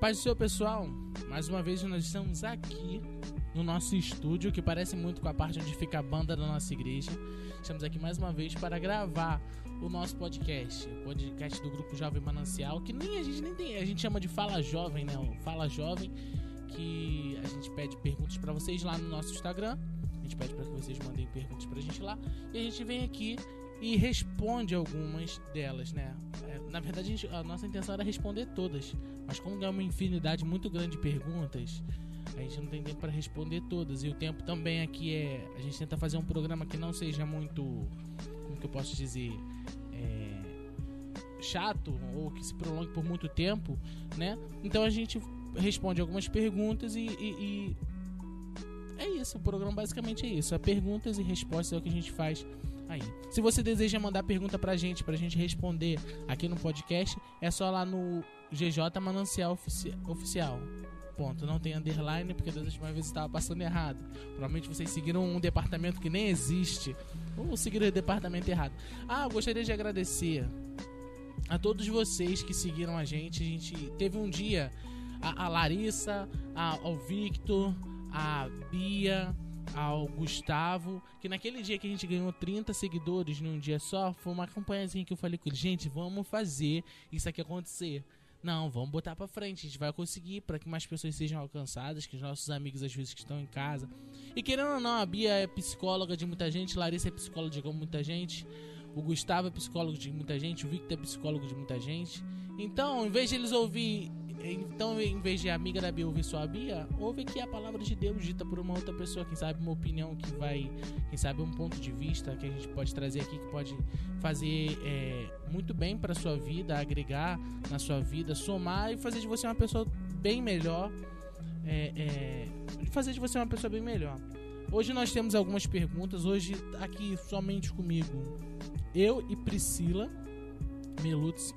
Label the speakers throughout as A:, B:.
A: paz do seu pessoal, mais uma vez nós estamos aqui no nosso estúdio, que parece muito com a parte onde fica a banda da nossa igreja. Estamos aqui mais uma vez para gravar o nosso podcast, o podcast do grupo Jovem Manancial, que nem a gente nem tem, a gente chama de Fala Jovem, né? O Fala Jovem, que a gente pede perguntas para vocês lá no nosso Instagram. A gente pede para que vocês mandem perguntas pra gente lá e a gente vem aqui e responde algumas delas, né? É, na verdade, a, gente, a, nossa intenção era responder todas, mas como é uma infinidade muito grande de perguntas, a gente não tem tempo para responder todas. E o tempo também aqui é. A gente tenta fazer um programa que não seja muito. Como que eu posso dizer? É, chato ou que se prolongue por muito tempo, né? Então a gente responde algumas perguntas e, e, e é isso. O programa basicamente é isso. É perguntas e respostas é o que a gente faz aí. Se você deseja mandar pergunta pra gente, pra gente responder aqui no podcast, é só lá no GJ Manancial Ofici Oficial. Ponto. Não tem underline, porque das últimas vezes estava passando errado. Provavelmente vocês seguiram um departamento que nem existe. Ou seguiram o departamento errado. Ah, gostaria de agradecer a todos vocês que seguiram a gente. A gente teve um dia. A, a Larissa, a, ao Victor, a Bia, ao Gustavo, que naquele dia que a gente ganhou 30 seguidores num dia só, foi uma campanhazinha que eu falei com ele, gente, vamos fazer isso aqui acontecer. Não, vamos botar para frente, a gente vai conseguir para que mais pessoas sejam alcançadas, que os nossos amigos às vezes que estão em casa. E querendo ou não, a Bia é psicóloga de muita gente, Larissa é psicóloga de muita gente, o Gustavo é psicólogo de muita gente, o Victor é psicólogo de muita gente. Então, em vez de eles ouvir então, em vez de amiga da Bia ouvir só a Bia, ouve aqui a palavra de Deus dita por uma outra pessoa, quem sabe uma opinião que vai, quem sabe um ponto de vista que a gente pode trazer aqui, que pode fazer é, muito bem para sua vida, agregar na sua vida, somar e fazer de você uma pessoa bem melhor. É, é, fazer de você uma pessoa bem melhor. Hoje nós temos algumas perguntas, hoje aqui somente comigo, eu e Priscila Melutz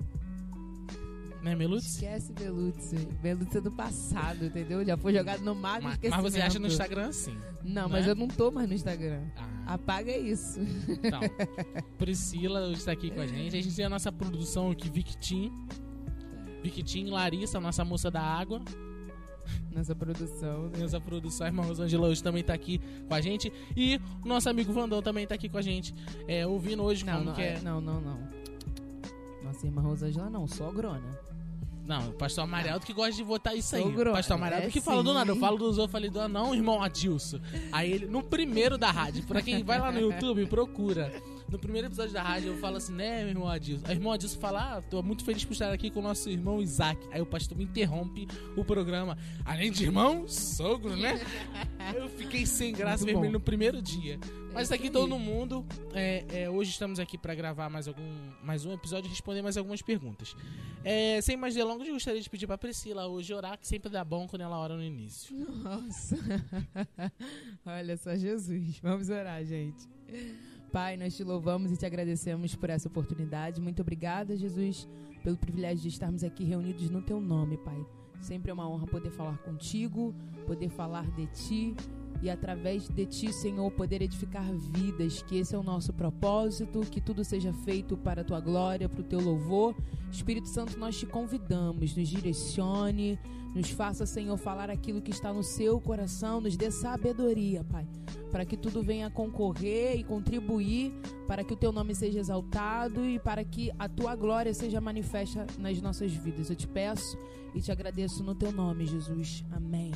A: né, Melutz?
B: Esquece Belutz. Belutz é do passado, entendeu? Já foi jogado no mar
A: mas, mas você acha no Instagram sim.
B: Não, mas é? eu não tô mais no Instagram. Ah. Apaga isso.
A: Então, Priscila está aqui com a gente. A gente tem a nossa produção aqui, Victim. Victim, Larissa, nossa moça da água.
B: Nossa produção.
A: Né? Nossa produção, a irmã Rosângela hoje também tá aqui com a gente. E o nosso amigo Vandão também tá aqui com a gente. É, ouvindo hoje
B: não,
A: como
B: não,
A: que é.
B: Não, não, não. Nossa irmã Rosângela não, só Grona.
A: Não, o pastor Amareldo que gosta de votar isso aí.
B: Sogro,
A: pastor Amareldo
B: é
A: que fala do nada. Eu falo dos outros, falei do não, irmão Adilson. Aí ele, no primeiro da rádio, pra quem vai lá no YouTube, procura. No primeiro episódio da rádio, eu falo assim, né, meu irmão Adilson? Aí irmão Adilson fala, ah, tô muito feliz por estar aqui com o nosso irmão Isaac. Aí o pastor me interrompe o programa. Além de irmão, sogro, né? eu fiquei sem graça mesmo no primeiro dia. Mas tá aqui todo mundo. É, é, hoje estamos aqui para gravar mais, algum, mais um episódio e responder mais algumas perguntas. É, sem mais delongas, eu gostaria de pedir pra Priscila hoje orar, que sempre dá bom quando ela ora no início.
B: Nossa! Olha só, Jesus. Vamos orar, gente. Pai, nós te louvamos e te agradecemos por essa oportunidade. Muito obrigada, Jesus, pelo privilégio de estarmos aqui reunidos no teu nome, Pai. Sempre é uma honra poder falar contigo, poder falar de ti e através de ti, Senhor, poder edificar vidas, que esse é o nosso propósito, que tudo seja feito para a tua glória, para o teu louvor. Espírito Santo, nós te convidamos, nos direcione, nos faça, Senhor, falar aquilo que está no seu coração, nos dê sabedoria, Pai, para que tudo venha concorrer e contribuir para que o teu nome seja exaltado e para que a tua glória seja manifesta nas nossas vidas. Eu te peço e te agradeço no teu nome, Jesus. Amém.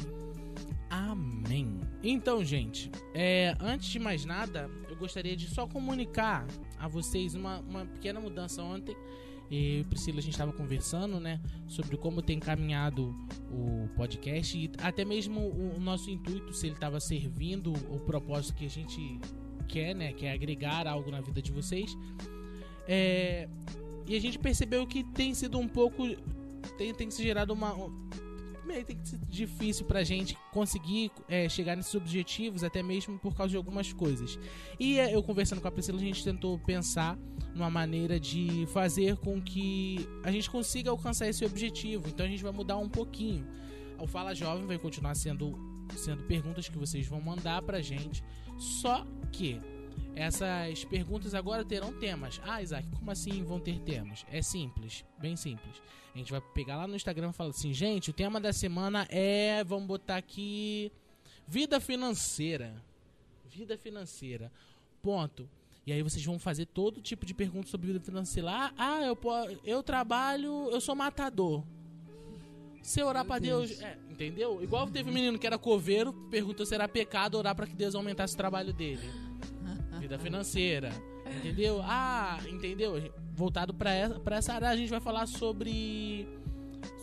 A: Amém. Então, gente, é, antes de mais nada, eu gostaria de só comunicar a vocês uma, uma pequena mudança ontem. E Priscila, a gente estava conversando, né, sobre como tem caminhado o podcast e até mesmo o, o nosso intuito, se ele estava servindo o propósito que a gente quer, né, que é agregar algo na vida de vocês. É, e a gente percebeu que tem sido um pouco, tem, tem se gerado uma meio tem que ser difícil pra gente conseguir é, chegar nesses objetivos, até mesmo por causa de algumas coisas. E é, eu conversando com a Priscila, a gente tentou pensar numa maneira de fazer com que a gente consiga alcançar esse objetivo. Então a gente vai mudar um pouquinho. O Fala Jovem vai continuar sendo, sendo perguntas que vocês vão mandar pra gente. Só que Essas perguntas agora terão temas. Ah, Isaac, como assim vão ter temas? É simples, bem simples. A gente vai pegar lá no Instagram e falar assim, gente, o tema da semana é, vamos botar aqui, vida financeira. Vida financeira. Ponto. E aí vocês vão fazer todo tipo de perguntas sobre vida financeira. Ah, ah eu, eu trabalho, eu sou matador. Se orar para Deus, Deus é, entendeu? Igual teve um menino que era coveiro, perguntou se era pecado orar para que Deus aumentasse o trabalho dele. Vida financeira, entendeu? Ah, entendeu? Voltado para essa, essa área, a gente vai falar sobre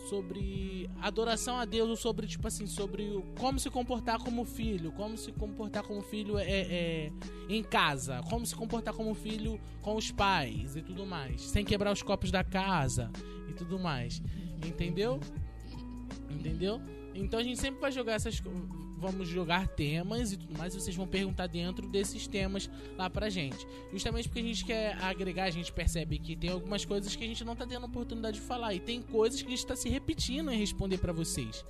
A: sobre adoração a Deus, ou sobre, tipo assim, sobre como se comportar como filho, como se comportar como filho é, é, em casa, como se comportar como filho com os pais e tudo mais, sem quebrar os copos da casa e tudo mais. Entendeu? Entendeu? Então a gente sempre vai jogar essas vamos jogar temas e tudo mais, e vocês vão perguntar dentro desses temas lá pra gente. Justamente porque a gente quer agregar, a gente percebe que tem algumas coisas que a gente não tá tendo oportunidade de falar, e tem coisas que a gente tá se repetindo em responder para vocês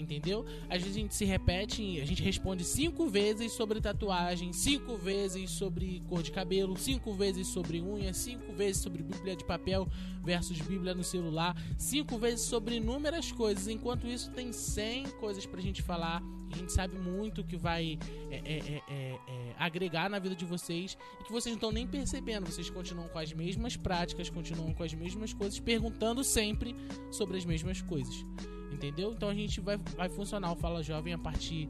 A: entendeu? Às vezes a gente se repete, a gente responde cinco vezes sobre tatuagem, cinco vezes sobre cor de cabelo, cinco vezes sobre unha, cinco vezes sobre Bíblia de papel versus Bíblia no celular, cinco vezes sobre inúmeras coisas. Enquanto isso, tem 100 coisas pra gente falar. A gente sabe muito que vai é, é, é, é, é agregar na vida de vocês e que vocês não estão nem percebendo. Vocês continuam com as mesmas práticas, continuam com as mesmas coisas, perguntando sempre sobre as mesmas coisas. Entendeu? Então a gente vai, vai funcionar o Fala Jovem a partir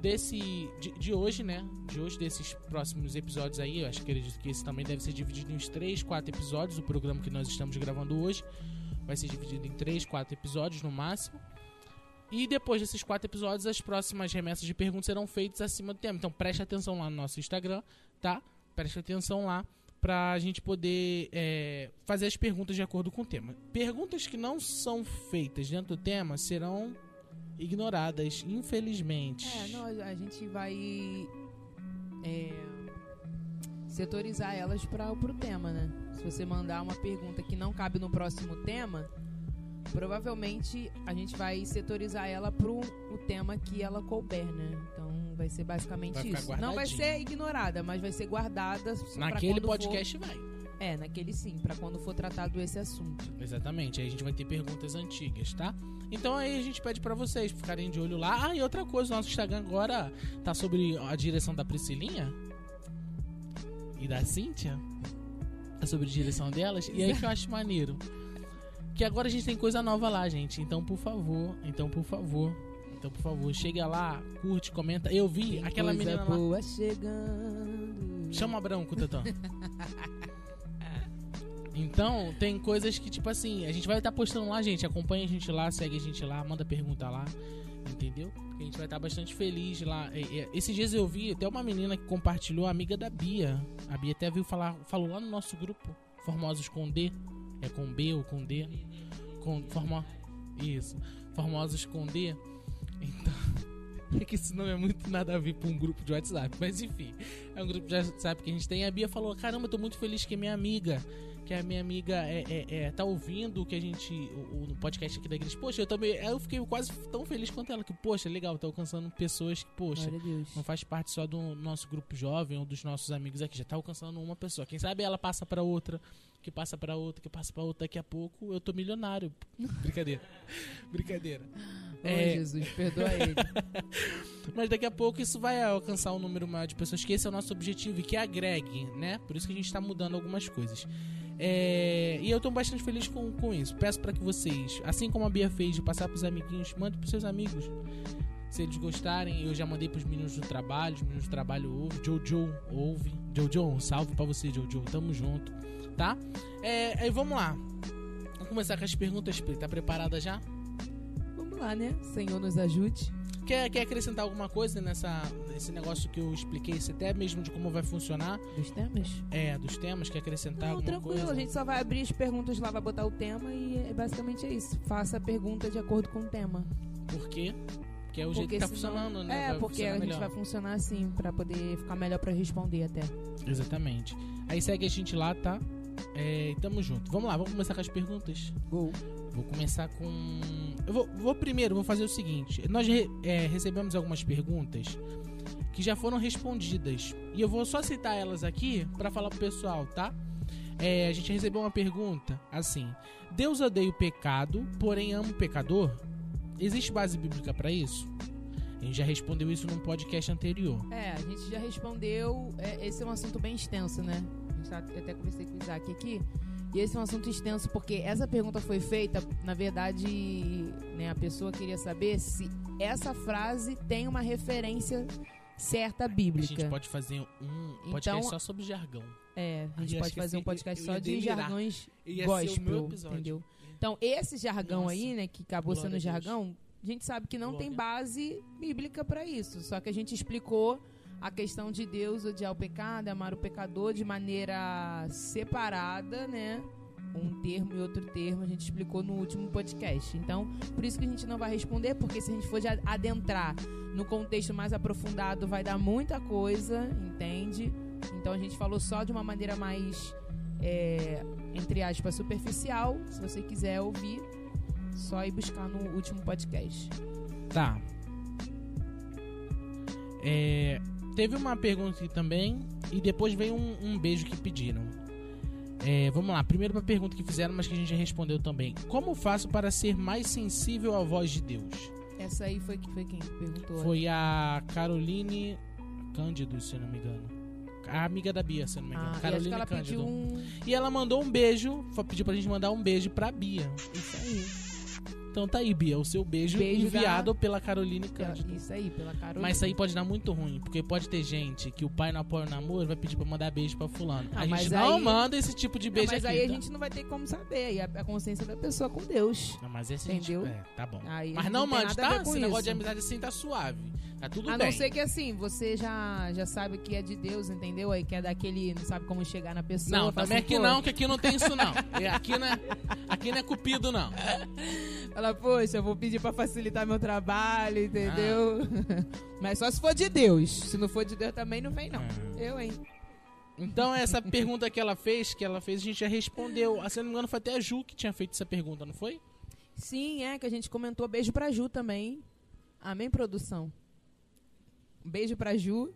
A: desse de, de, hoje, né? De hoje, desses próximos episódios aí. Eu acho que acredito que esse também deve ser dividido em uns 3, 4 episódios. O programa que nós estamos gravando hoje vai ser dividido em 3, 4 episódios no máximo. E depois desses quatro episódios, as próximas remessas de perguntas serão feitas acima do tema. Então preste atenção lá no nosso Instagram, tá? Preste atenção lá para a gente poder é, fazer as perguntas de acordo com o tema. Perguntas que não são feitas dentro do tema serão ignoradas, infelizmente.
B: É, não, a gente vai é, setorizar elas para o tema, né? Se você mandar uma pergunta que não cabe no próximo tema, provavelmente a gente vai setorizar ela para o tema que ela couber, né? Então Vai ser basicamente vai isso. Não vai ser ignorada, mas vai ser guardada.
A: Naquele podcast for... vai.
B: É, naquele sim, para quando for tratado esse assunto.
A: Exatamente. Aí a gente vai ter perguntas antigas, tá? Então aí a gente pede para vocês ficarem de olho lá. Ah, e outra coisa, o nosso Instagram agora tá sobre a direção da Priscilinha e da Cíntia. Tá sobre a direção delas. E aí que eu acho maneiro. Que agora a gente tem coisa nova lá, gente. Então, por favor, então, por favor, então, por favor, chega lá, curte, comenta. Eu vi aquela menina
B: lá. chegando.
A: Chama branco, Tetão. Então, tem coisas que, tipo assim, a gente vai estar tá postando lá, gente. Acompanha a gente lá, segue a gente lá, manda pergunta lá. Entendeu? A gente vai estar tá bastante feliz lá. Esses dias eu vi até uma menina que compartilhou, amiga da Bia. A Bia até viu falar, falou lá no nosso grupo, Formosos com D. É com B ou com D? Com forma Isso. Formosos com D então, é que esse nome é muito nada a ver com um grupo de WhatsApp. Mas enfim, é um grupo de WhatsApp que a gente tem. A Bia falou: Caramba, eu tô muito feliz que a minha amiga, que a minha amiga é, é, é tá ouvindo o que a gente, o, o, podcast aqui da igreja. Poxa, eu também, eu fiquei quase tão feliz quanto ela. Que, poxa, legal, tá alcançando pessoas que, poxa, não faz parte só do nosso grupo jovem ou dos nossos amigos aqui. Já tá alcançando uma pessoa. Quem sabe ela passa para outra que passa para outra, que passa para outra, daqui a pouco eu tô milionário. Brincadeira. Brincadeira.
B: É... Jesus, perdoa ele.
A: Mas daqui a pouco isso vai alcançar um número maior de pessoas, que esse é o nosso objetivo e que agregue, né? Por isso que a gente tá mudando algumas coisas. É... E eu tô bastante feliz com, com isso. Peço para que vocês, assim como a Bia fez, de passar pros amiguinhos, mande pros seus amigos. Se eles gostarem, eu já mandei pros meninos do trabalho, os meninos do trabalho ouvem, Jojo ouve. Jojo, um salve pra você, Jojo. Tamo junto tá? É, aí vamos lá. Vamos começar com as perguntas, Pri. Tá preparada já?
B: Vamos lá, né? Senhor nos ajude.
A: Quer, quer acrescentar alguma coisa nessa, nesse negócio que eu expliquei, até mesmo de como vai funcionar?
B: Dos temas?
A: É, dos temas, quer acrescentar
B: Não,
A: alguma
B: tranquilo,
A: coisa?
B: a gente só vai abrir as perguntas lá, vai botar o tema e é, basicamente é isso. Faça a pergunta de acordo com o tema.
A: Por quê? Porque é o jeito que tá senão, funcionando, né?
B: É,
A: vai
B: porque a gente vai funcionar assim, para poder ficar melhor para responder até.
A: Exatamente. Aí segue a gente lá, tá? É, tamo junto. Vamos lá, vamos começar com as perguntas?
B: Vou.
A: Vou começar com. Eu vou, vou primeiro, vou fazer o seguinte. Nós é, recebemos algumas perguntas que já foram respondidas. E eu vou só citar elas aqui para falar pro pessoal, tá? É, a gente recebeu uma pergunta assim: Deus odeia o pecado, porém ama o pecador? Existe base bíblica para isso? A gente já respondeu isso num podcast anterior.
B: É, a gente já respondeu. É, esse é um assunto bem extenso, né? Tá, eu até conversei com o Isaac aqui. E esse é um assunto extenso porque essa pergunta foi feita, na verdade, né, a pessoa queria saber se essa frase tem uma referência certa bíblica.
A: A gente pode fazer um podcast então, só sobre jargão.
B: É, a gente pode fazer um podcast só de jargões gospel, entendeu? Então, esse jargão Nossa. aí, né, que acabou Glória sendo jargão, a gente sabe que não Glória. tem base bíblica para isso. Só que a gente explicou a questão de Deus odiar o pecado, amar o pecador de maneira separada, né? Um termo e outro termo a gente explicou no último podcast. Então, por isso que a gente não vai responder, porque se a gente for adentrar no contexto mais aprofundado, vai dar muita coisa, entende? Então a gente falou só de uma maneira mais, é, entre aspas, superficial. Se você quiser ouvir, só ir buscar no último podcast.
A: Tá. É, teve uma pergunta aqui também e depois veio um, um beijo que pediram. É, vamos lá, primeiro uma pergunta que fizeram, mas que a gente já respondeu também. Como faço para ser mais sensível à voz de Deus?
B: Essa aí foi, foi quem perguntou?
A: Foi a Caroline Cândido, se eu não me engano. A amiga da Bia, se eu não me engano.
B: Ah,
A: Caroline
B: ela
A: Cândido.
B: Um...
A: E ela mandou um beijo, pediu pra gente mandar um beijo pra Bia.
B: Isso aí.
A: Então tá aí, Bia, o seu beijo, beijo enviado da... pela Caroline Cândido.
B: Isso aí, pela Caroline.
A: Mas isso aí pode dar muito ruim, porque pode ter gente que o pai não apoia o namoro vai pedir pra mandar beijo pra fulano. Ah, a gente não aí... manda esse tipo de beijo
B: não, mas
A: aqui.
B: Mas aí
A: tá?
B: a gente não vai ter como saber. E a, consciência da pessoa com Deus.
A: Não, mas esse
B: entendeu?
A: Gente... É, tá bom.
B: Aí
A: mas não, mande, tá? Esse negócio de amizade assim tá suave. Tá tudo
B: a
A: bem.
B: A não ser que assim, você já, já sabe que é de Deus, entendeu? Aí quer daquele, não sabe como chegar na pessoa.
A: Não, também
B: assim,
A: aqui não, que aqui não tem isso não. aqui não é, aqui não é cupido não.
B: Fala, poxa, eu vou pedir pra facilitar meu trabalho, entendeu? Ah. Mas só se for de Deus. Se não for de Deus também não vem não. Ah. Eu, hein?
A: Então, essa pergunta que ela fez, que ela fez, a gente já respondeu. Ah, se não me engano, foi até a Ju que tinha feito essa pergunta, não foi?
B: Sim, é, que a gente comentou. Beijo pra Ju também. Amém, produção? Um beijo pra Ju.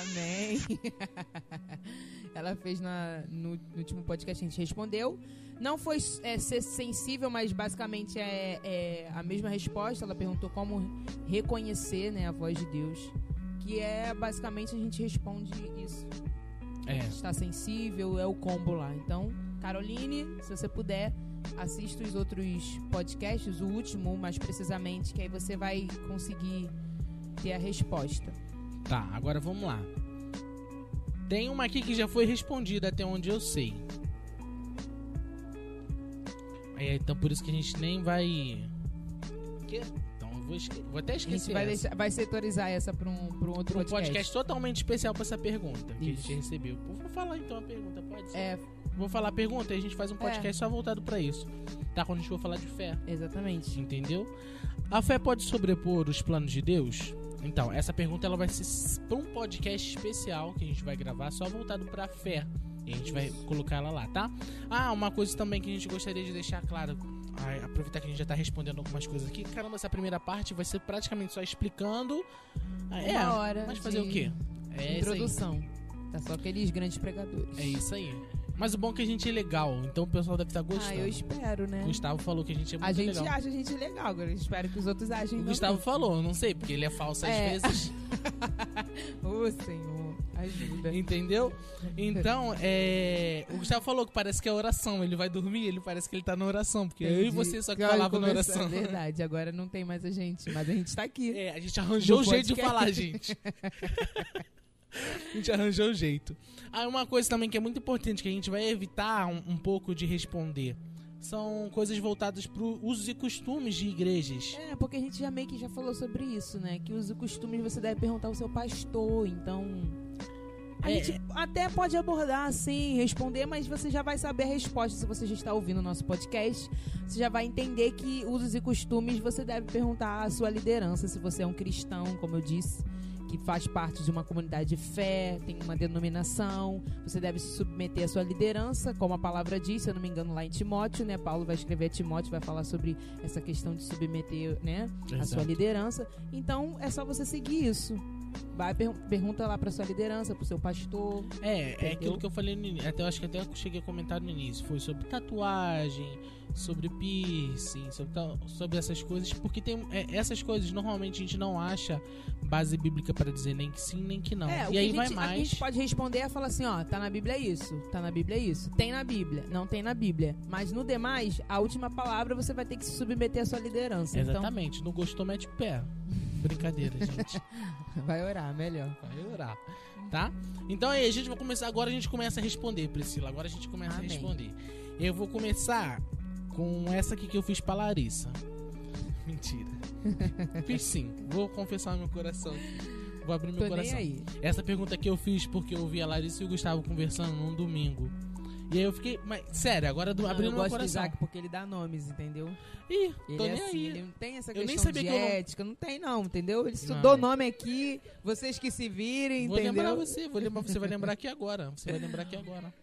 B: Amém. Ela fez na, no, no, último podcast, a gente respondeu. Não foi é, ser sensível, mas basicamente é, é, a mesma resposta. Ela perguntou como reconhecer né, a voz de Deus. Que é basicamente a gente responde isso.
A: É.
B: Está sensível, é o combo lá. Então, Caroline, se você puder, assista os outros podcasts, o último mais precisamente, que aí você vai conseguir ter a resposta.
A: Tá, agora vamos lá. Tem uma aqui que já foi respondida até onde eu sei. É, então por isso que a gente nem vai. Que? Então eu vou, esque... vou até esquecer. A
B: gente vai, deixar, vai setorizar essa para um, pra um outro
A: um
B: podcast.
A: podcast totalmente especial para essa pergunta que isso. a gente recebeu. Vou falar então a pergunta, pode ser?
B: É.
A: Vou falar a pergunta e a gente faz um podcast é. só voltado para isso. Tá? Quando a gente for falar de fé.
B: Exatamente.
A: Entendeu? A fé pode sobrepor os planos de Deus? Então, essa pergunta ela vai ser para um podcast especial que a gente vai gravar só voltado para fé. E a gente vai colocar ela lá, tá? Ah, uma coisa também que a gente gostaria de deixar claro. Ai, aproveitar que a gente já tá respondendo algumas coisas aqui. Caramba, essa primeira parte vai ser praticamente só explicando.
B: Ah, é, Uma hora
A: mas fazer o quê?
B: É introdução. Tá só aqueles grandes pregadores.
A: É isso aí. Mas o bom é que a gente é legal, então o pessoal deve estar gostando.
B: Ah, eu espero, né?
A: O Gustavo falou que a gente é muito
B: legal. A gente
A: legal.
B: acha a gente legal, agora eu espero que os outros achem
A: O Gustavo falou, não sei, porque ele é falso às é. vezes.
B: Ô, Senhor, ajuda.
A: Entendeu? Então, é... o Gustavo falou que parece que é oração. Ele vai dormir, ele parece que ele tá na oração, porque Entendi. eu e você só que falava na oração. É
B: verdade, agora não tem mais a gente, mas a gente tá aqui.
A: É, a gente arranjou o jeito de falar, gente. a gente arranjou o jeito. Ah, uma coisa também que é muito importante, que a gente vai evitar um, um pouco de responder. São coisas voltadas para usos e costumes de igrejas.
B: É, porque a gente já meio que já falou sobre isso, né? Que usos e costumes você deve perguntar ao seu pastor, então. A é, gente até pode abordar assim, responder, mas você já vai saber a resposta se você já está ouvindo o nosso podcast. Você já vai entender que usos e costumes você deve perguntar à sua liderança, se você é um cristão, como eu disse que faz parte de uma comunidade de fé, tem uma denominação, você deve se submeter à sua liderança, como a palavra diz, se eu não me engano, lá em Timóteo, né? Paulo vai escrever a Timóteo, vai falar sobre essa questão de submeter, né, a sua liderança. Então, é só você seguir isso. vai per pergunta lá pra sua liderança, pro seu pastor.
A: É,
B: Entendeu?
A: é aquilo que eu falei no início. Até, eu acho que até eu cheguei a comentar no início. Foi sobre tatuagem, sobre piercing, sobre, tal- sobre essas coisas. Porque tem é, essas coisas normalmente a gente não acha base bíblica pra dizer nem que sim, nem que não.
B: É,
A: e aí
B: a
A: vai
B: gente, a
A: mais.
B: gente pode responder é falar assim, ó, tá na Bíblia isso, tá na Bíblia isso, tem na Bíblia, não tem na Bíblia. Mas no demais, a última palavra você vai ter que se submeter à sua liderança.
A: Exatamente. Não gostou, mete o pé. Brincadeira, gente.
B: Então, vai orar, melhor.
A: Vai orar. Tá? Então aí, a gente vai começar. Agora a gente começa a responder, Priscila. Agora a gente começa
B: Amém.
A: a responder. Eu vou começar com essa aqui que eu fiz pra Larissa. Mentira. fiz sim. Vou confessar meu coração. Vou abrir meu
B: Tô nem
A: coração.
B: aí.
A: Essa pergunta que eu fiz porque eu vi a Larissa e o Gustavo conversando num domingo. E aí eu fiquei. Mas, sério, agora do,
B: Não,
A: abrindo
B: eu
A: meu
B: gosto do
A: coração.
B: Isaac porque ele dá nomes, entendeu?
A: Ih,
B: Ele
A: tô
B: é
A: nem
B: assim,
A: aí.
B: ele não tem essa
A: Eu nem
B: questão
A: sabia
B: de
A: que eu não-
B: ética, não tem não, entendeu? Ele
A: Não.
B: estudou nome aqui, vocês que se virem,
A: Vou lembrar
B: entendeu?
A: você, vou lembrar, você vai lembrar aqui agora. Você vai lembrar aqui agora.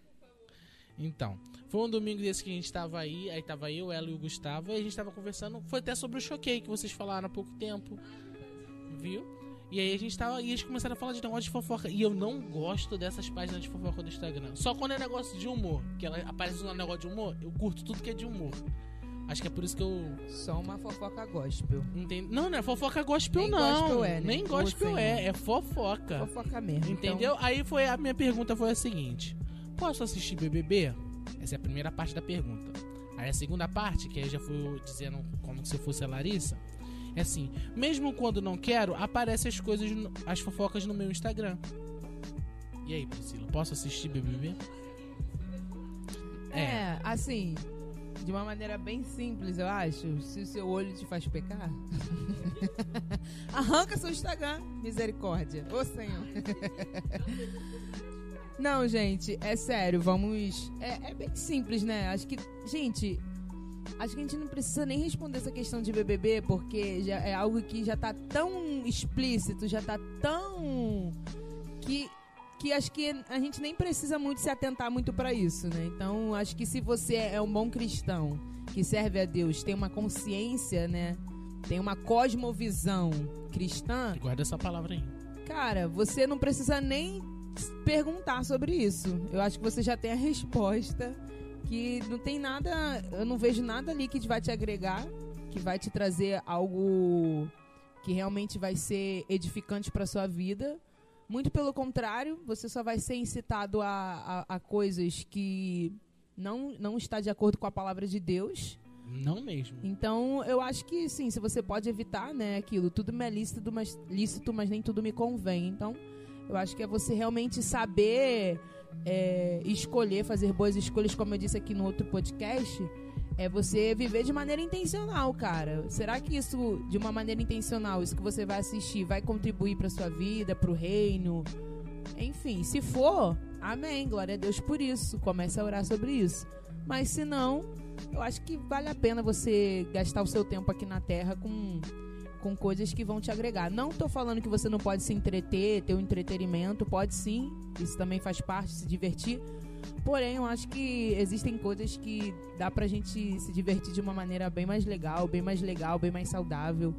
A: Então, foi um domingo desse que a gente tava aí, aí tava eu, ela e o Gustavo, e a gente tava conversando, foi até sobre o choquei que vocês falaram há pouco tempo. Viu? E aí a gente tava, e eles começaram a falar de negócio de fofoca. E eu não gosto dessas páginas de fofoca do Instagram. Só quando é negócio de humor, que ela aparece um negócio de humor, eu curto tudo que é de humor. Acho que é por isso que eu
B: Só uma fofoca gospel.
A: entendo. Não, não é fofoca gospel,
B: Nem
A: não.
B: gospel é, né?
A: Nem gospel é,
B: Senhor.
A: é fofoca.
B: Fofoca mesmo.
A: Entendeu? Aí foi a minha pergunta foi a seguinte: Posso assistir BBB? Essa é a primeira parte da pergunta. Aí a segunda parte, que aí já fui dizendo como se eu fosse a Larissa, é assim: mesmo quando não quero, aparecem as coisas, as fofocas no meu Instagram. E aí, Priscila, posso assistir BBB?
B: Então, é, assim, de uma maneira bem simples, eu acho. Se o seu olho te faz pecar, arranca seu Instagram, misericórdia. Ô Senhor. Não, gente, é sério, vamos. É, é bem simples, né? Acho que, gente, acho que a gente não precisa nem responder essa questão de BBB, porque já é algo que já tá tão explícito, já tá tão. que que acho que a gente nem precisa muito se atentar muito pra isso, né? Então, acho que se você é um bom cristão, que serve a Deus, tem uma consciência, né? Tem uma cosmovisão cristã,
A: Guarda essa palavra aí.
B: cara, você não precisa nem perguntar sobre isso. Eu acho que você já tem a resposta, que não tem nada, eu não vejo nada ali que vai te agregar, que vai te trazer algo que realmente vai ser edificante para sua vida. Muito pelo contrário, você só vai ser incitado a, a, a coisas que não, não está de acordo com a palavra de Deus.
A: Não mesmo.
B: Então, eu acho que sim, se você pode evitar, né, aquilo, tudo me é lícito, mas, lícito, mas nem tudo me convém. Então, eu acho que é você realmente saber é, escolher, fazer boas escolhas, como eu disse aqui no outro podcast, é você viver de maneira intencional, cara. Será que isso, de uma maneira intencional, isso que você vai assistir, vai contribuir para sua vida, para o reino? Enfim, se for, amém, glória a Deus por isso. Comece a orar sobre isso. Mas se não, eu acho que vale a pena você gastar o seu tempo aqui na Terra com, com coisas que vão te agregar. Não tô falando que você não pode se entreter, ter um entretenimento, pode sim, isso também faz parte, se divertir. Porém, eu acho que existem coisas que dá pra gente se divertir de uma maneira bem mais legal, bem mais legal, bem mais saudável.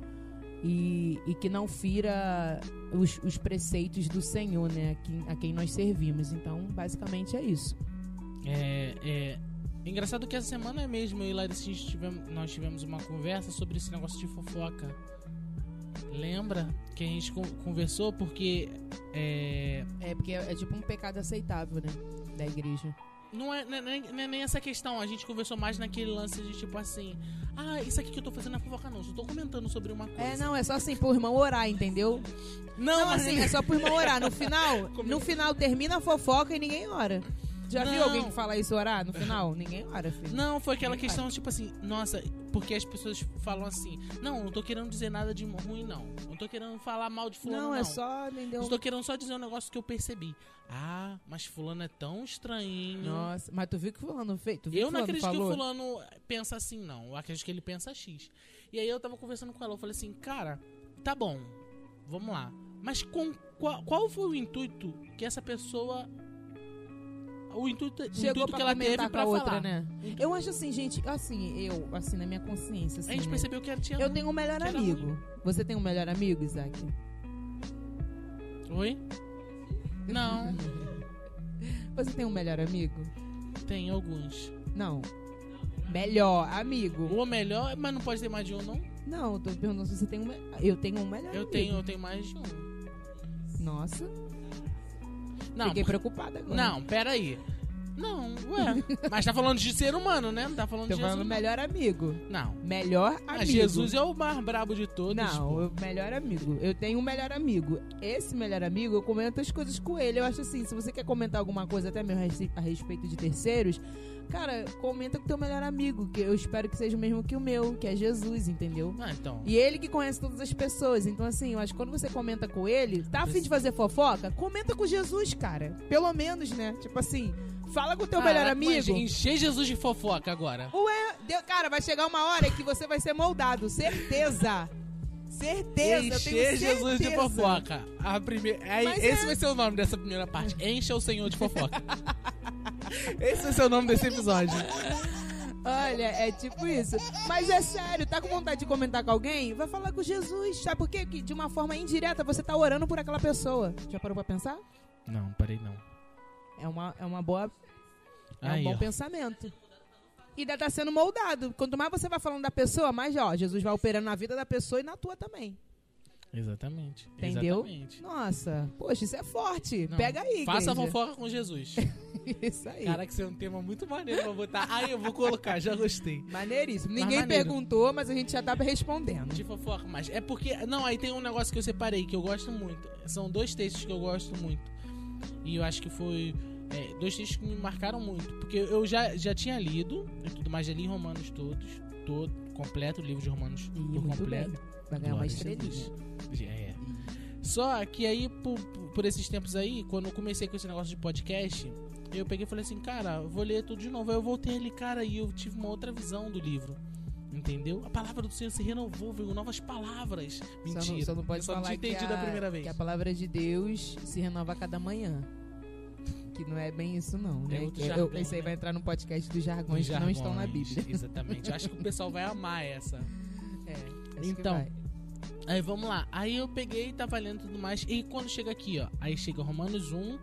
B: E, e que não fira os, os preceitos do Senhor, né? A quem, a quem nós servimos. Então, basicamente é isso.
A: É, é engraçado que essa semana mesmo eu e Larissa tivemos, nós tivemos uma conversa sobre esse negócio de fofoca. Lembra que a gente con- conversou porque é,
B: É, porque é, é tipo um pecado aceitável, né? Da igreja.
A: não, é, não, é, nem- não é nem essa questão, a gente conversou mais naquele lance de tipo assim, ah, isso aqui que eu tô fazendo é fofoca não, só tô comentando sobre uma coisa.
B: É, não, é só assim pro irmão orar, entendeu?
A: não,
B: Não, assim, é só pro irmão orar. No final, no final termina a fofoca e ninguém ora. Já viu
A: Não.
B: alguém que fala isso orar no final? Ninguém ora, filho.
A: Não, foi aquela
B: Ninguém
A: questão, tipo assim, nossa, porque as pessoas falam assim, não, não tô querendo dizer nada de ruim, não. Não tô querendo falar mal de fulano,
B: Não,
A: não.
B: é só, entendeu?
A: Estou querendo só dizer um negócio que eu percebi. Ah, mas fulano é tão estranho.
B: Nossa, mas tu viu que fulano fez?
A: Eu
B: que
A: não
B: fulano
A: acredito
B: falou?
A: que o fulano pensa assim, não. Eu acredito que ele pensa X. E aí eu tava conversando com ela, eu falei assim, cara, tá bom, vamos lá. Mas com qual, qual foi o intuito que essa pessoa. O intuito, o
B: Chegou
A: intuito que ela teve pra
B: outra,
A: falar.
B: né? Eu acho assim, gente, assim, eu, assim, na minha consciência, assim,
A: A gente
B: né?
A: percebeu que ela tinha.
B: Eu tenho um melhor amigo. Você tem um melhor amigo, Isaac?
A: Oi? Não,
B: Você tem um melhor amigo?
A: tem alguns.
B: Não. Melhor amigo?
A: O melhor, mas não pode ter mais de um, não?
B: Não, eu tô perguntando se você tem um. Eu tenho um melhor
A: Eu
B: amigo.
A: tenho, eu tenho mais de um.
B: Nossa,
A: Não,
B: fiquei preocupada agora.
A: não, peraí. Não, ué. Mas tá falando de ser humano, né? Não tá falando
B: Tô
A: de Jesus.
B: falando melhor amigo.
A: Não.
B: Melhor amigo.
A: Mas Jesus é o mais brabo de todos.
B: Não,
A: pô.
B: o melhor amigo. Eu tenho um melhor amigo. Esse melhor amigo, eu comento as coisas com ele. Eu acho assim, se você quer comentar alguma coisa até mesmo a rece- a respeito de terceiros, cara, comenta com teu melhor amigo, que eu espero que seja o mesmo que o meu, que é Jesus, entendeu?
A: Ah, então.
B: E ele que conhece todas as pessoas. Então, assim, eu acho que quando você comenta com ele, tá afim de fazer fofoca? Comenta com Jesus, cara. Pelo menos, né? Tipo assim, fala com o teu melhor amigo.
A: Encher Jesus de fofoca agora.
B: Ué, deu- cara, vai chegar uma hora que você vai ser moldado, certeza. Certeza,
A: Encher Jesus de fofoca. A primeira,
B: Mas
A: esse
B: é.
A: vai ser o nome dessa primeira parte. Encha o Senhor de fofoca. esse vai ser o nome desse episódio.
B: Olha, é tipo isso. Mas é sério, tá com vontade de comentar com alguém? Vai falar com Jesus. Sabe por quê? Que de uma forma indireta você tá orando por aquela pessoa. Já parou pra pensar?
A: Não, parei não.
B: É uma, é uma boa. É
A: Aí,
B: um bom
A: ó.
B: pensamento. E ainda tá sendo moldado. Quanto mais você vai falando da pessoa, mais, ó, Jesus vai operando na vida da pessoa e na tua também.
A: Exatamente.
B: Entendeu?
A: Exatamente.
B: Nossa, poxa, isso é forte.
A: Não,
B: Pega aí,
A: Faça a
B: igreja.
A: fofoca com Jesus.
B: Isso aí.
A: Caraca, isso é um tema muito maneiro pra botar. Aí eu vou colocar, já gostei.
B: Maneiríssimo.
A: Mas
B: Ninguém
A: maneiro.
B: perguntou, mas a gente já tá respondendo.
A: De fofoca, mas é porque. Não, aí tem um negócio que eu separei que eu gosto muito. São dois textos que eu gosto muito. E eu acho que foi. é, dois textos que me marcaram muito. Porque eu já, já tinha lido e tudo mais, já li Romanos todos. Todo, completo, o livro de Romanos
B: Ih,
A: por completo.
B: bem. Vai ganhar uma
A: Glória
B: estrelinha.
A: Jesus. É. Só que aí, por, por esses tempos aí, quando eu comecei com esse negócio de podcast, eu peguei e falei assim, cara, vou ler tudo de novo. Aí eu voltei ali, cara, e eu tive uma outra visão do livro. Entendeu? A palavra do Senhor se renovou, veio novas palavras. Mentira.
B: Só não, só não pode
A: eu só
B: falar
A: não tinha entendido
B: a,
A: a primeira vez.
B: que a palavra de Deus se renova a cada manhã. Que não é bem isso, não,
A: É
B: né?
A: outro
B: eu,
A: jargão,
B: eu pensei
A: né?
B: vai entrar no podcast dos
A: Os
B: jargões que não estão na
A: jargões,
B: Bíblia.
A: Exatamente. Eu acho que o pessoal vai amar essa.
B: É,
A: Então. Aí vamos lá. Aí eu peguei tava lendo tudo mais. E quando chega aqui, ó. Aí chega Romanos 1.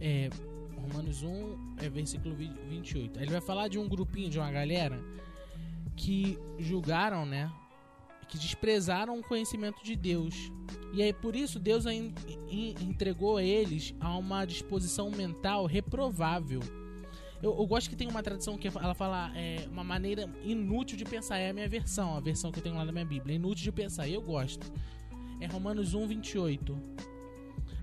A: É, Romanos 1, é versículo vi- 28. Aí ele vai falar de um grupinho, de uma galera que julgaram, né? Que desprezaram o conhecimento de Deus. E aí por isso Deus en- en- entregou eles a uma disposição mental reprovável. Eu, eu gosto que tem uma tradução que ela fala é, uma maneira inútil de pensar. É a minha versão, a versão que eu tenho lá na minha Bíblia. É inútil de pensar, e eu gosto. É Romanos 1, 28.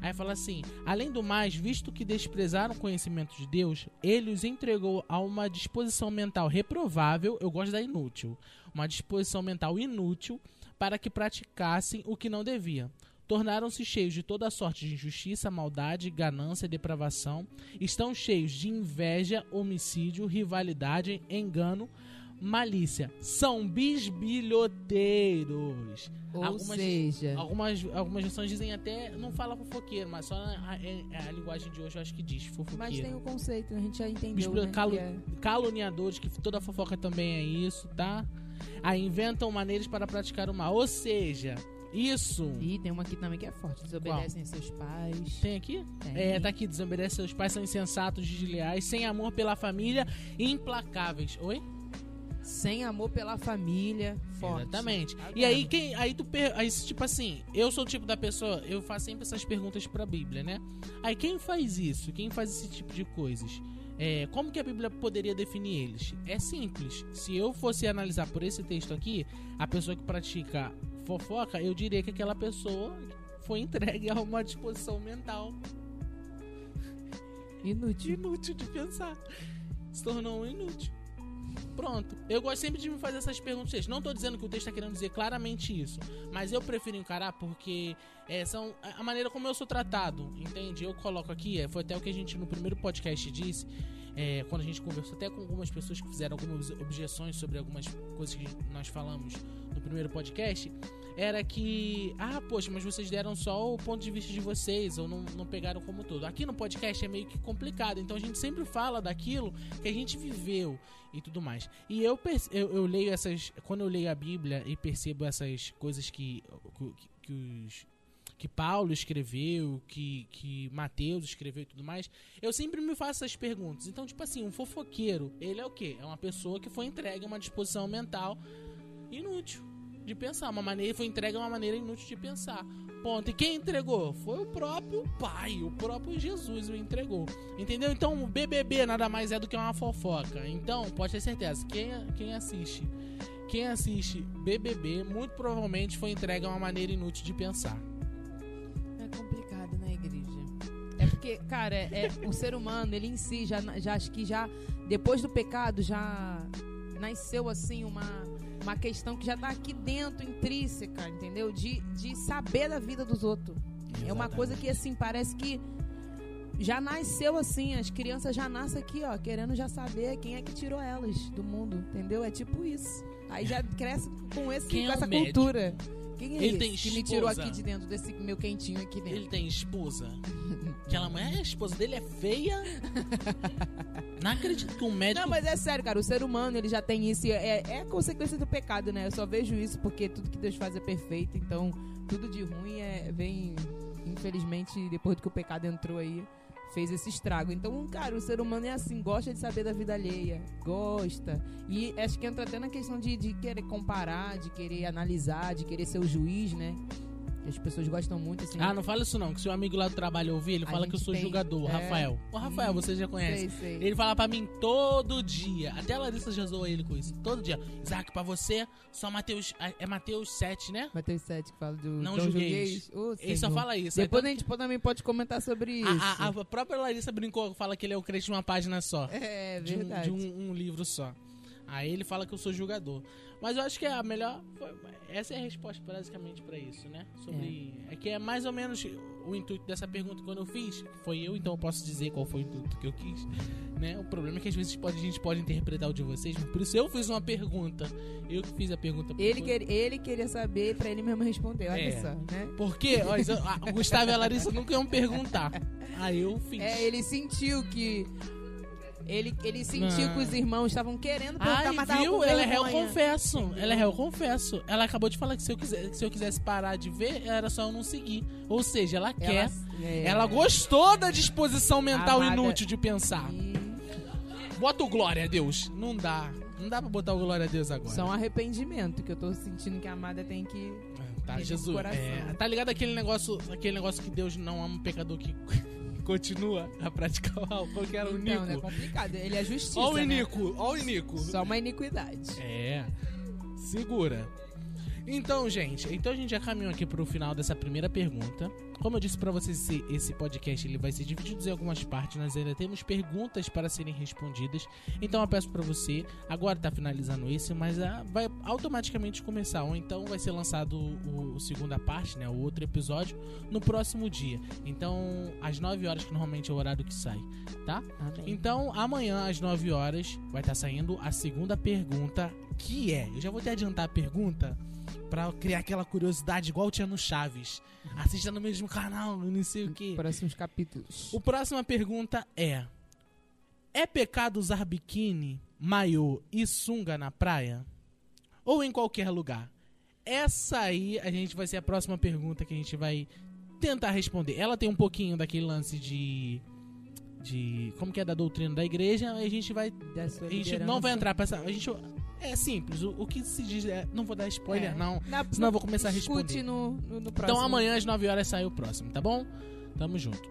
A: Aí fala assim: Além do mais, visto que desprezaram o conhecimento de Deus, ele os entregou a uma disposição mental reprovável. Eu gosto da inútil. Uma disposição mental inútil para que praticassem o que não devia. Tornaram-se cheios de toda sorte de injustiça, maldade, ganância, depravação. Estão cheios de inveja, homicídio, rivalidade, engano, malícia. São bisbilhoteiros.
B: Ou
A: algumas-
B: seja,
A: Algumas, algumas versões dizem até, não fala fofoqueiro, mas só a, é a linguagem de hoje eu acho que diz fofoqueiro.
B: mas tem o conceito, a gente já entendeu, né? é-
A: caluniadores, que toda fofoca também é isso, tá? Aí inventam maneiras para praticar o mal. Ou seja, isso.
B: Ih, tem uma aqui também que é forte. Desobedecem a seus pais.
A: Tem aqui?
B: Tem.
A: É, tá aqui. Desobedece seus pais, são insensatos, desleais, sem amor pela família, implacáveis. Oi?
B: Sem amor pela família. Forte.
A: Exatamente.
B: Tá
A: E aí, quem, aí tu per, aí, tipo assim, eu sou o tipo da pessoa, eu faço sempre essas perguntas pra Bíblia, né? Aí quem faz isso? Quem faz esse tipo de coisas? É, como que a Bíblia poderia definir eles? É simples. Se eu fosse analisar por esse texto aqui, a pessoa que pratica fofoca, eu diria que aquela pessoa foi entregue a uma disposição mental
B: Inútil.
A: inútil de pensar. Se tornou um inútil. Pronto. Eu gosto sempre de me fazer essas perguntas. Não tô dizendo que o texto está querendo dizer claramente isso. Mas eu prefiro encarar porque é, são a a maneira como eu sou tratado. Entende? Eu coloco aqui, é, foi até o que a gente no primeiro podcast disse. é, quando a gente conversou até com algumas pessoas que fizeram algumas objeções sobre algumas coisas que nós falamos no primeiro podcast, era que, ah, poxa, mas vocês deram só o ponto de vista de vocês, ou não, não pegaram como todo. Aqui no podcast é meio que complicado, então a gente sempre fala daquilo que a gente viveu e tudo mais. E eu, eu, eu leio essas. Quando eu leio a Bíblia e percebo essas coisas que, que, que os que Paulo escreveu, que, que Mateus escreveu e tudo mais, eu sempre me faço essas perguntas. Então, tipo assim, um fofoqueiro, ele é o quê? É uma pessoa que foi entregue a uma disposição mental inútil de pensar. Uma maneira, foi entregue uma maneira inútil de pensar. Ponto. E quem entregou? Foi o próprio Pai, o próprio Jesus o entregou. Entendeu? Então, o BBB nada mais é do que uma fofoca. Então, pode ter certeza, quem, quem assiste quem assiste BBB muito provavelmente foi entregue uma maneira inútil de pensar.
B: É complicado, né, igreja? É porque, cara, é, é, o ser humano, ele em si, já, já acho que já, depois do pecado, já nasceu assim uma, uma questão que já tá aqui dentro, intrínseca, entendeu? De, de saber da vida dos outros. Exatamente. É uma coisa que, assim, parece que já nasceu assim, as crianças já nascem aqui, ó, querendo já saber quem é que tirou elas do mundo, entendeu? É tipo isso. Aí já cresce com, esse,
A: Quem
B: com
A: é
B: essa
A: médico?
B: cultura. Quem é
A: Ele
B: esse
A: tem
B: que me tirou
A: esposa.
B: aqui de dentro desse meu quentinho aqui dentro?
A: Ele tem esposa. Aquela mulher, a esposa dele é feia. Não acredito que um médico.
B: Não, mas é sério, cara. O ser humano, ele já tem isso. e É, é consequência do pecado, né? Eu só vejo isso porque tudo que Deus faz é perfeito. Então, tudo de ruim é, vem, infelizmente, depois que o pecado entrou aí, fez esse estrago. Então, cara, o ser humano é assim, gosta de saber da vida alheia. Gosta. E acho que entra até na questão de, de querer comparar, de querer analisar, de querer ser o juiz, né? As pessoas gostam muito, assim.
A: Ah, não fala isso não, que se o amigo lá do trabalho ouvir, ele
B: A
A: fala que eu sou
B: tem-
A: julgador, o
B: é.
A: Rafael. O Rafael,
B: Hum,
A: você já conhece.
B: Sei, sei.
A: Ele fala pra mim todo dia. Até a Larissa já zoou ele com isso. Todo dia. Isaac, pra você, só Mateus. É Mateus 7, né?
B: Mateus 7 que fala do
A: Não julgueis.
B: Ô,
A: Ele só fala isso.
B: Depois
A: Aí
B: a gente também pode comentar sobre isso.
A: a, a- a própria Larissa brincou, fala que ele é o crente de uma página só.
B: É
A: de, um,
B: verdade.
A: de um- um livro só. Aí ele fala que eu sou julgador. Mas eu acho que é a melhor. foi- essa é a resposta basicamente pra isso, né? Sobre. É. que é mais ou menos o intuito dessa pergunta quando eu fiz. que Foi eu, então eu posso dizer qual foi o intuito que eu quis. Né? O problema é que às vezes pode, a gente pode interpretar o de vocês, por isso eu fiz uma pergunta. Eu que fiz a pergunta.
B: Ele, quer, ele queria saber pra ele mesmo responder, olha
A: É.
B: só, né?
A: Porque ó, o Gustavo e a Larissa nunca iam perguntar. Aí eu fiz.
B: É, ele sentiu que. Ele, ele sentiu
A: Não.
B: que os irmãos estavam querendo perguntar,
A: Ai,
B: mas
A: viu? Ela é réu confesso. Ela é réu confesso. Ela acabou de falar que se eu, quiser, que se eu quisesse parar de ver, era só eu não seguir. Ou seja, ela quer.
B: é,
A: Ela gostou da disposição mental
B: Amada-
A: inútil de pensar.
B: e
A: Bota o glória a Deus. Não dá. Não dá pra botar o glória a Deus agora.
B: Só um arrependimento que eu tô sentindo que a amada tem que.
A: Tá,
B: Tem
A: Jesus. é, tá ligado aquele negócio, aquele negócio que Deus não ama um pecador que continua a praticar o mal? Qual que era o
B: Então, né?
A: Nico?
B: Complicado. Ele é justiça.
A: Ó o
B: né?
A: Inico, ó o Inico.
B: Só uma iniquidade.
A: É. Segura. Então, gente, então a gente já caminhou aqui pro final dessa primeira pergunta. Como eu disse pra vocês, esse, podcast ele vai ser dividido em algumas partes. Nós ainda temos perguntas para serem respondidas. Então eu peço pra você, agora tá finalizando esse, mas ah, vai automaticamente começar. Ou então vai ser lançado o, o segunda parte, né? O outro episódio, no próximo dia. Então, às 9 horas, que normalmente é o horário que sai, tá?
B: Amém.
A: Então, amanhã às 9 horas vai estar saindo a segunda pergunta, que é, eu já vou até adiantar a pergunta pra criar aquela curiosidade igual tinha no Chaves. Assista no mesmo canal, não sei o que.
B: Próximos capítulos.
A: O próxima pergunta é: É pecado usar biquíni, maiô e sunga na praia? Ou em qualquer lugar? Essa aí a gente vai ser a próxima pergunta que a gente vai tentar responder. Ela tem um pouquinho daquele lance de de como que é da doutrina da igreja, a gente vai a gente não vai entrar pra essa, a gente é simples, o, o que se diz é, não vou dar spoiler
B: É.
A: não,
B: Na-
A: senão eu vou começar a responder.
B: no, no, no próximo.
A: Então amanhã às 9 horas sai o próximo, tá bom? Tamo junto.